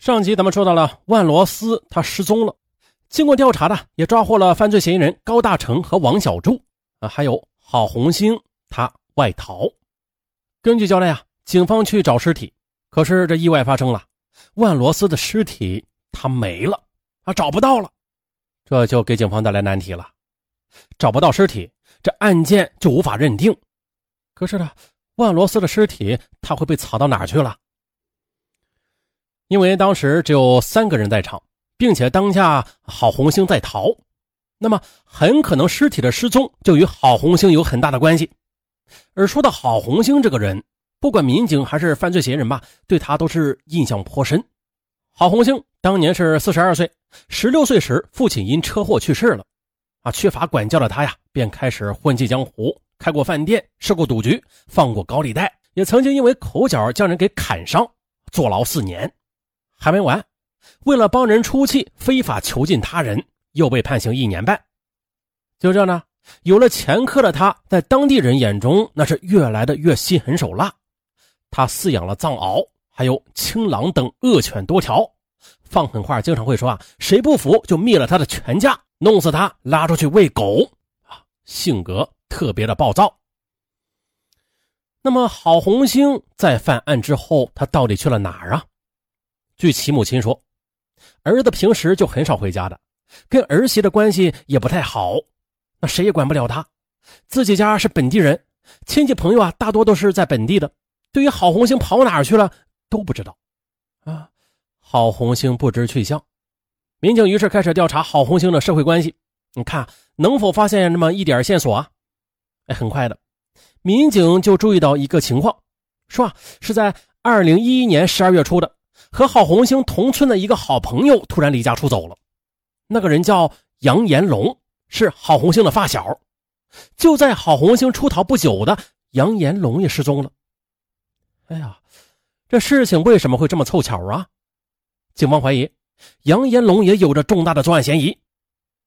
上集咱们说到了万罗斯他失踪了，经过调查呢，也抓获了犯罪嫌疑人高大成和王小柱啊，还有郝红星他外逃。根据交代啊，警方去找尸体，可是这意外发生了，万罗斯的尸体他没了啊，找不到了，这就给警方带来难题了，找不到尸体，这案件就无法认定。可是呢，万罗斯的尸体他会被藏到哪儿去了？因为当时只有三个人在场，并且当下郝红星在逃，那么很可能尸体的失踪就与郝红星有很大的关系。而说到郝红星这个人，不管民警还是犯罪嫌疑人吧，对他都是印象颇深。郝红星当年是四十二岁，十六岁时父亲因车祸去世了，啊，缺乏管教的他呀，便开始混迹江湖，开过饭店，设过赌局，放过高利贷，也曾经因为口角将人给砍伤，坐牢四年。还没完，为了帮人出气，非法囚禁他人，又被判刑一年半。就这样呢，有了前科的他，在当地人眼中那是越来的越心狠手辣。他饲养了藏獒，还有青狼等恶犬多条，放狠话经常会说啊，谁不服就灭了他的全家，弄死他，拉出去喂狗啊，性格特别的暴躁。那么郝红星在犯案之后，他到底去了哪儿啊？据其母亲说，儿子平时就很少回家的，跟儿媳的关系也不太好，那谁也管不了他。自己家是本地人，亲戚朋友啊大多都是在本地的。对于郝红星跑哪去了都不知道，啊，郝红星不知去向。民警于是开始调查郝红星的社会关系，你看能否发现那么一点线索啊？哎，很快的，民警就注意到一个情况，说啊是在二零一一年十二月初的。和郝红星同村的一个好朋友突然离家出走了，那个人叫杨延龙，是郝红星的发小。就在郝红星出逃不久的，杨延龙也失踪了。哎呀，这事情为什么会这么凑巧啊？警方怀疑杨延龙也有着重大的作案嫌疑。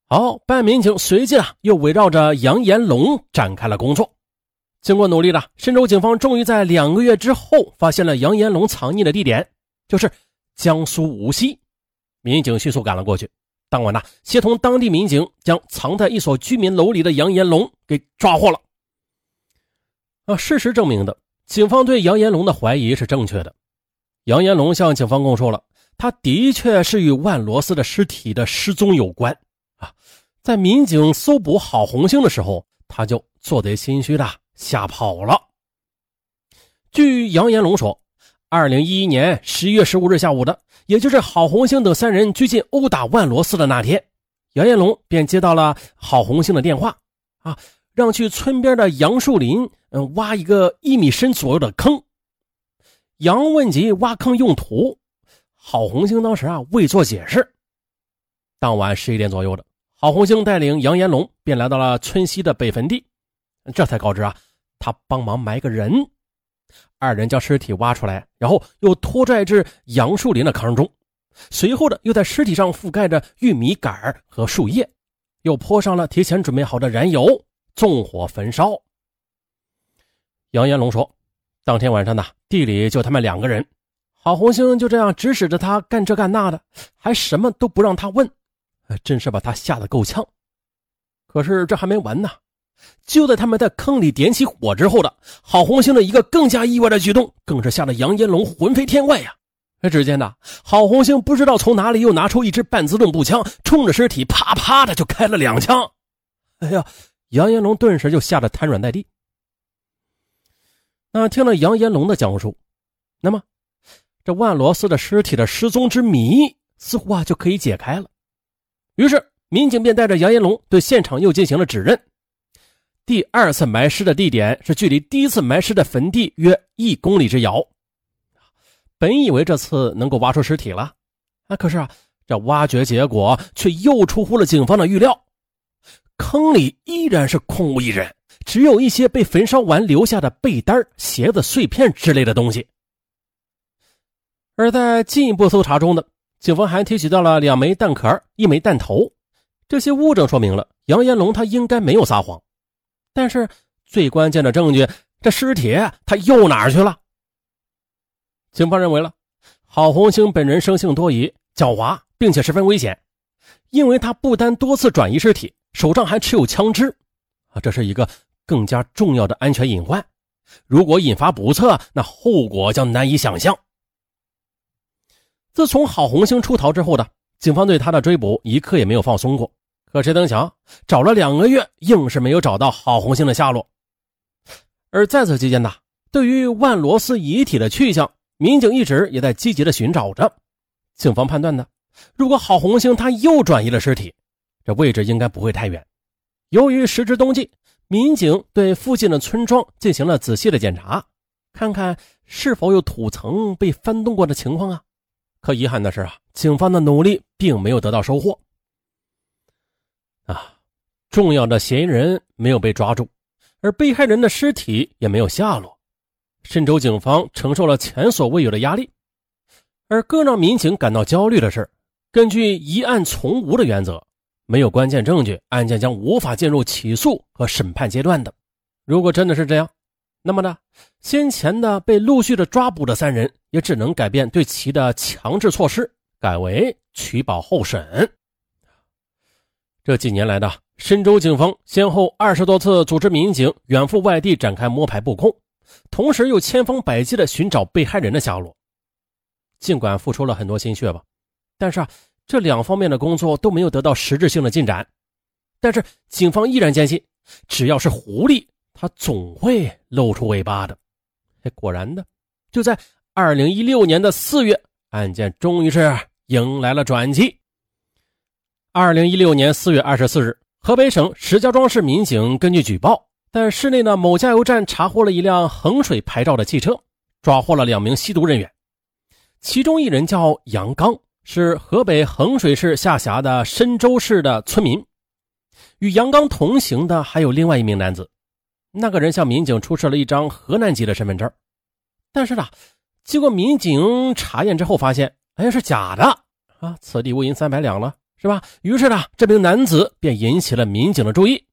好，办案民警随即啊又围绕着杨延龙展开了工作。经过努力的深州警方终于在两个月之后发现了杨延龙藏匿的地点。就是江苏无锡，民警迅速赶了过去。当晚呢，协同当地民警将藏在一所居民楼里的杨延龙给抓获了。啊，事实证明的，警方对杨延龙的怀疑是正确的。杨延龙向警方供述了，他的确是与万罗斯的尸体的失踪有关。啊，在民警搜捕郝红星的时候，他就做贼心虚的吓跑了。据杨延龙说。二零一一年十一月十五日下午的，也就是郝红星等三人拘禁殴打万罗斯的那天，杨延龙便接到了郝红星的电话，啊，让去村边的杨树林，嗯，挖一个一米深左右的坑。杨问及挖坑用途，郝红星当时啊未做解释。当晚十一点左右的，郝红星带领杨延龙便来到了村西的北坟地，这才告知啊，他帮忙埋个人。二人将尸体挖出来，然后又拖拽至杨树林的坑中，随后的又在尸体上覆盖着玉米杆和树叶，又泼上了提前准备好的燃油，纵火焚烧。杨延龙说：“当天晚上呢，地里就他们两个人，郝红星就这样指使着他干这干那的，还什么都不让他问，真是把他吓得够呛。可是这还没完呢。”就在他们在坑里点起火之后的郝红星的一个更加意外的举动，更是吓得杨延龙魂飞天外呀！只见呢，郝红星不知道从哪里又拿出一支半自动步枪，冲着尸体啪啪的就开了两枪。哎呀，杨延龙顿时就吓得瘫软在地。那听了杨延龙的讲述，那么这万罗斯的尸体的失踪之谜似乎啊就可以解开了。于是民警便带着杨延龙对现场又进行了指认。第二次埋尸的地点是距离第一次埋尸的坟地约一公里之遥。本以为这次能够挖出尸体了，啊，可是啊，这挖掘结果却又出乎了警方的预料。坑里依然是空无一人，只有一些被焚烧完留下的被单、鞋子碎片之类的东西。而在进一步搜查中呢，警方还提取到了两枚弹壳、一枚弹头，这些物证说明了杨延龙他应该没有撒谎。但是最关键的证据，这尸体他又哪儿去了？警方认为了，郝红星本人生性多疑、狡猾，并且十分危险，因为他不单多次转移尸体，手上还持有枪支，啊，这是一个更加重要的安全隐患。如果引发不测，那后果将难以想象。自从郝红星出逃之后的，警方对他的追捕一刻也没有放松过。可谁曾想，找了两个月，硬是没有找到郝红星的下落。而在此期间呢，对于万罗斯遗体的去向，民警一直也在积极的寻找着，警方判断呢，如果郝红星他又转移了尸体，这位置应该不会太远。由于时值冬季，民警对附近的村庄进行了仔细的检查，看看是否有土层被翻动过的情况啊。可遗憾的是啊，警方的努力并没有得到收获。啊，重要的嫌疑人没有被抓住，而被害人的尸体也没有下落。深州警方承受了前所未有的压力，而更让民警感到焦虑的是，根据疑案从无的原则，没有关键证据，案件将无法进入起诉和审判阶段的。如果真的是这样，那么呢，先前的被陆续的抓捕的三人也只能改变对其的强制措施，改为取保候审。这几年来的深州警方先后二十多次组织民警远赴外地展开摸排布控。同时又千方百计的寻找被害人的下落，尽管付出了很多心血吧，但是啊，这两方面的工作都没有得到实质性的进展。但是警方依然坚信，只要是狐狸，它总会露出尾巴的。哎，果然的，就在二零一六年的四月，案件终于是迎来了转机。二零一六年四月二十四日，河北省石家庄市民警根据举报。在市内的某加油站查获了一辆衡水牌照的汽车，抓获了两名吸毒人员，其中一人叫杨刚，是河北衡水市下辖的深州市的村民。与杨刚同行的还有另外一名男子，那个人向民警出示了一张河南籍的身份证，但是呢，经过民警查验之后发现，哎，是假的啊！此地无银三百两了，是吧？于是呢，这名男子便引起了民警的注意，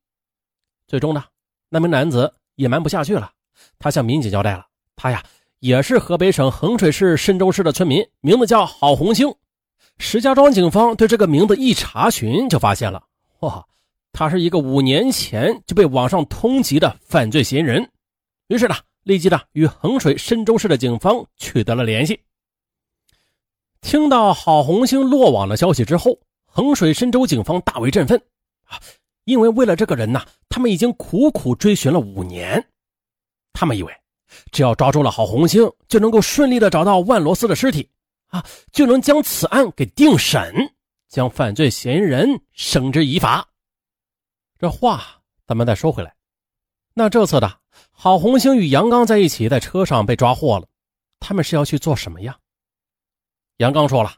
最终呢。那名男子也瞒不下去了，他向民警交代了，他呀也是河北省衡水市深州市的村民，名字叫郝红星。石家庄警方对这个名字一查询，就发现了，哇，他是一个五年前就被网上通缉的犯罪嫌疑人。于是呢，立即呢与衡水深州市的警方取得了联系。听到郝红星落网的消息之后，衡水深州警方大为振奋啊。因为为了这个人呢，他们已经苦苦追寻了五年。他们以为，只要抓住了郝红星，就能够顺利的找到万罗斯的尸体，啊，就能将此案给定审，将犯罪嫌疑人绳之以法。这话咱们再说回来，那这次的郝红星与杨刚在一起，在车上被抓获了，他们是要去做什么呀？杨刚说了，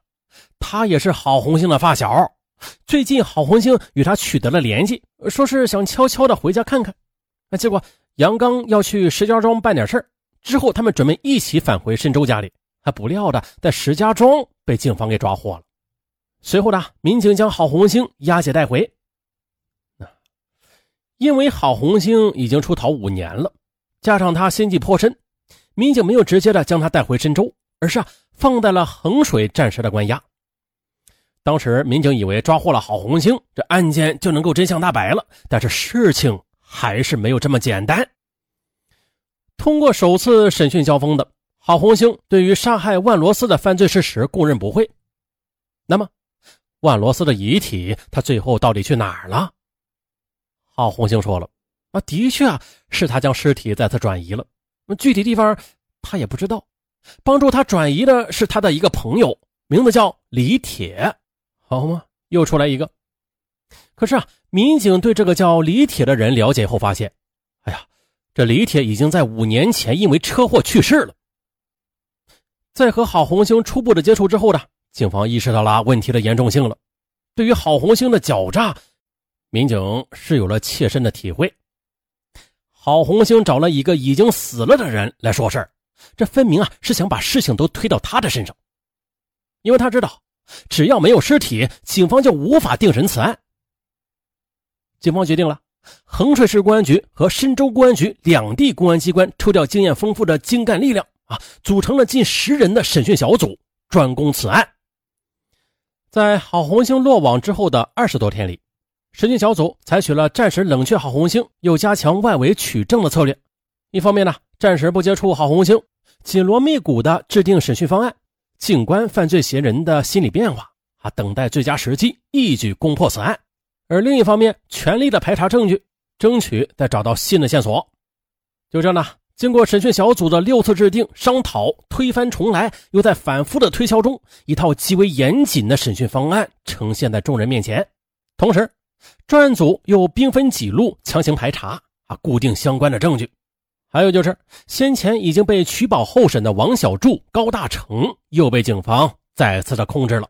他也是郝红星的发小。最近，郝红星与他取得了联系，说是想悄悄的回家看看。那结果，杨刚要去石家庄办点事儿，之后他们准备一起返回深州家里。还不料的，在石家庄被警方给抓获了。随后呢，民警将郝红星押解带回。因为郝红星已经出逃五年了，加上他心计颇深，民警没有直接的将他带回深州，而是啊放在了衡水暂时的关押。当时民警以为抓获了郝红星，这案件就能够真相大白了。但是事情还是没有这么简单。通过首次审讯交锋的郝红星，对于杀害万罗斯的犯罪事实供认不讳。那么，万罗斯的遗体他最后到底去哪儿了？郝红星说了：“啊，的确啊，是他将尸体再次转移了。那具体地方他也不知道。帮助他转移的是他的一个朋友，名字叫李铁。”好吗？又出来一个。可是啊，民警对这个叫李铁的人了解后发现，哎呀，这李铁已经在五年前因为车祸去世了。在和郝红星初步的接触之后呢，警方意识到了问题的严重性了。对于郝红星的狡诈，民警是有了切身的体会。郝红星找了一个已经死了的人来说事儿，这分明啊是想把事情都推到他的身上，因为他知道。只要没有尸体，警方就无法定审此案。警方决定了，衡水市公安局和深州公安局两地公安机关抽调经验丰富的精干力量啊，组成了近十人的审讯小组，专攻此案。在郝红星落网之后的二十多天里，审讯小组采取了暂时冷却郝红星，又加强外围取证的策略。一方面呢，暂时不接触郝红星，紧锣密鼓的制定审讯方案，静观犯罪嫌疑人的心理变化啊，等待最佳时机，一举攻破此案；而另一方面，全力的排查证据，争取再找到新的线索。就这呢。经过审讯小组的六次制定、商讨、推翻重来，又在反复的推敲中，一套极为严谨的审讯方案呈现在众人面前。同时，专案组又兵分几路强行排查啊，固定相关的证据。还有就是，先前已经被取保候审的王小柱、高大成又被警方再次的控制了。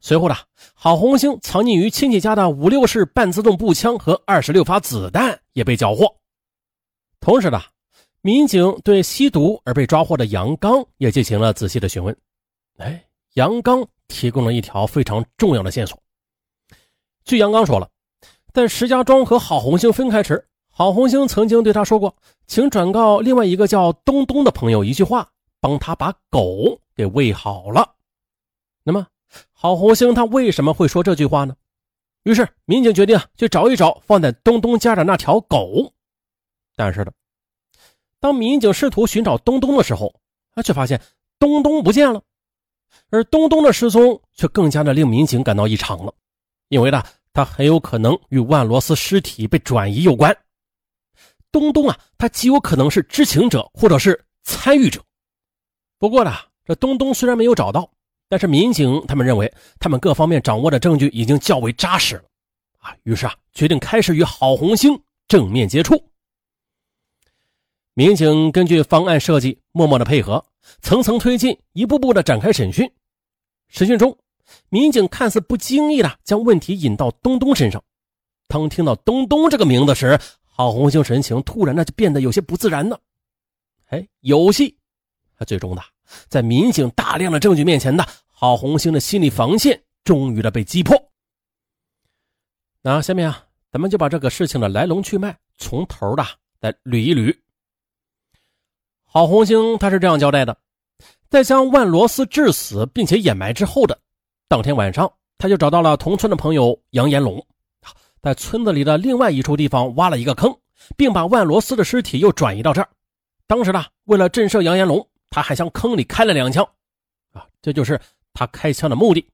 随后呢，郝红星藏匿于亲戚家的五六式半自动步枪和二十六发子弹也被缴获。同时呢。民警对吸毒而被抓获的杨刚也进行了仔细的询问。哎，杨刚提供了一条非常重要的线索。据杨刚说了，在石家庄和郝红星分开时，郝红星曾经对他说过：“请转告另外一个叫东东的朋友一句话，帮他把狗给喂好了。”那么，郝红星他为什么会说这句话呢？于是，民警决定去找一找放在东东家的那条狗。但是呢？当民警试图寻找东东的时候，啊，却发现东东不见了，而东东的失踪却更加的令民警感到异常了，因为呢，他很有可能与万罗斯尸体被转移有关。东东啊，他极有可能是知情者或者是参与者。不过呢，这东东虽然没有找到，但是民警他们认为他们各方面掌握的证据已经较为扎实了，啊，于是啊，决定开始与郝红星正面接触。民警根据方案设计，默默的配合，层层推进，一步步的展开审讯。审讯中，民警看似不经意的将问题引到东东身上。当听到东东这个名字时，郝红星神情突然的就变得有些不自然呢。哎，有戏！最终的，在民警大量的证据面前的郝红星的心理防线终于的被击破。那下面啊，咱们就把这个事情的来龙去脉从头的再捋一捋。郝红星他是这样交代的：在将万罗斯致死并且掩埋之后的当天晚上，他就找到了同村的朋友杨延龙，在村子里的另外一处地方挖了一个坑，并把万罗斯的尸体又转移到这儿。当时呢，为了震慑杨延龙，他还向坑里开了两枪，啊，这就是他开枪的目的。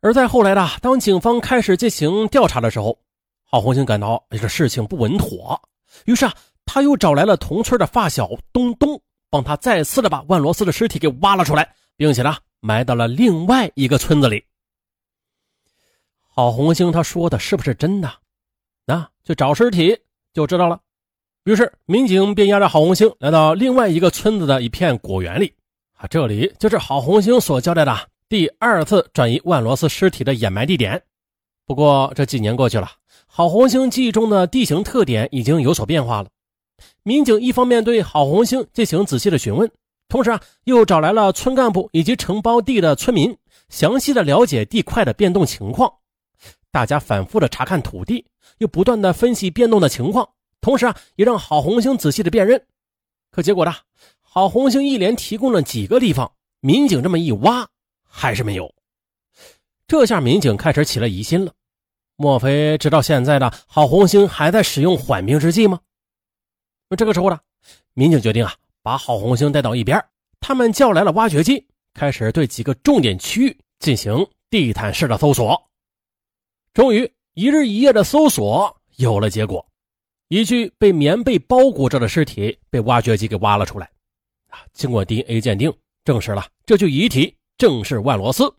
而在后来呢当警方开始进行调查的时候，郝红星感到这事情不稳妥，于是啊。他又找来了同村的发小东东，帮他再次的把万罗斯的尸体给挖了出来，并且呢埋到了另外一个村子里。郝红星他说的是不是真的？那去找尸体就知道了。于是民警便押着郝红星来到另外一个村子的一片果园里，啊，这里就是郝红星所交代的第二次转移万罗斯尸体的掩埋地点。不过这几年过去了，郝红星记忆中的地形特点已经有所变化了。民警一方面对郝红星进行仔细的询问，同时啊，又找来了村干部以及承包地的村民，详细的了解地块的变动情况。大家反复的查看土地，又不断的分析变动的情况，同时啊，也让郝红星仔细的辨认。可结果呢，郝红星一连提供了几个地方，民警这么一挖，还是没有。这下民警开始起了疑心了，莫非直到现在的郝红星还在使用缓兵之计吗？那这个时候呢，民警决定啊，把郝红星带到一边，他们叫来了挖掘机，开始对几个重点区域进行地毯式的搜索。终于，一日一夜的搜索有了结果，一具被棉被包裹着的尸体被挖掘机给挖了出来。啊，经过 DNA 鉴定，证实了这具遗体正是万罗斯。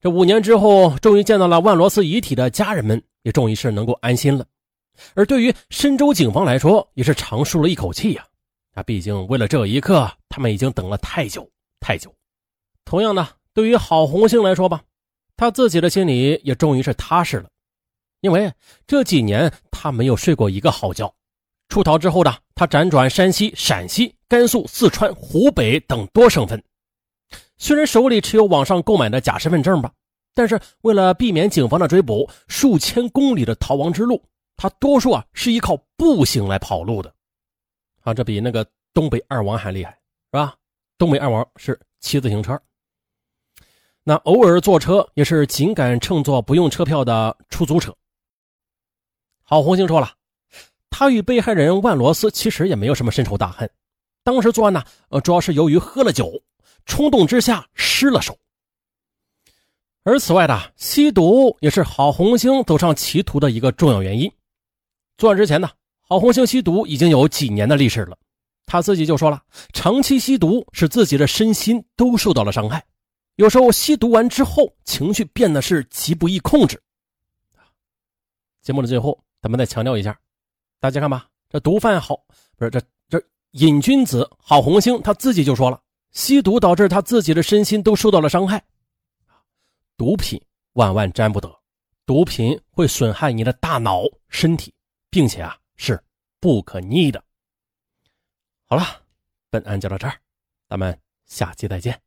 这五年之后，终于见到了万罗斯遗体的家人们，也终于是能够安心了。而对于深州警方来说，也是长舒了一口气呀！啊，毕竟为了这一刻，他们已经等了太久太久。同样的，对于郝红星来说吧，他自己的心里也终于是踏实了，因为这几年他没有睡过一个好觉。出逃之后的他，辗转山西、陕西、甘肃、四川、湖北等多省份，虽然手里持有网上购买的假身份证吧，但是为了避免警方的追捕，数千公里的逃亡之路。他多数啊是依靠步行来跑路的，啊，这比那个东北二王还厉害，是吧？东北二王是骑自行车。那偶尔坐车也是紧赶乘坐不用车票的出租车。郝红星说了，他与被害人万罗斯其实也没有什么深仇大恨，当时作案呢，呃，主要是由于喝了酒，冲动之下失了手。而此外的吸毒也是郝红星走上歧途的一个重要原因。作案之前呢，郝红星吸毒已经有几年的历史了，他自己就说了，长期吸毒使自己的身心都受到了伤害。有时候吸毒完之后，情绪变得是极不易控制。节目的最后，咱们再强调一下，大家看吧，这毒贩好不是这这瘾君子郝红星他自己就说了，吸毒导致他自己的身心都受到了伤害。毒品万万沾不得，毒品会损害你的大脑、身体，并且啊是不可逆的。好了，本案就到这儿，咱们下期再见。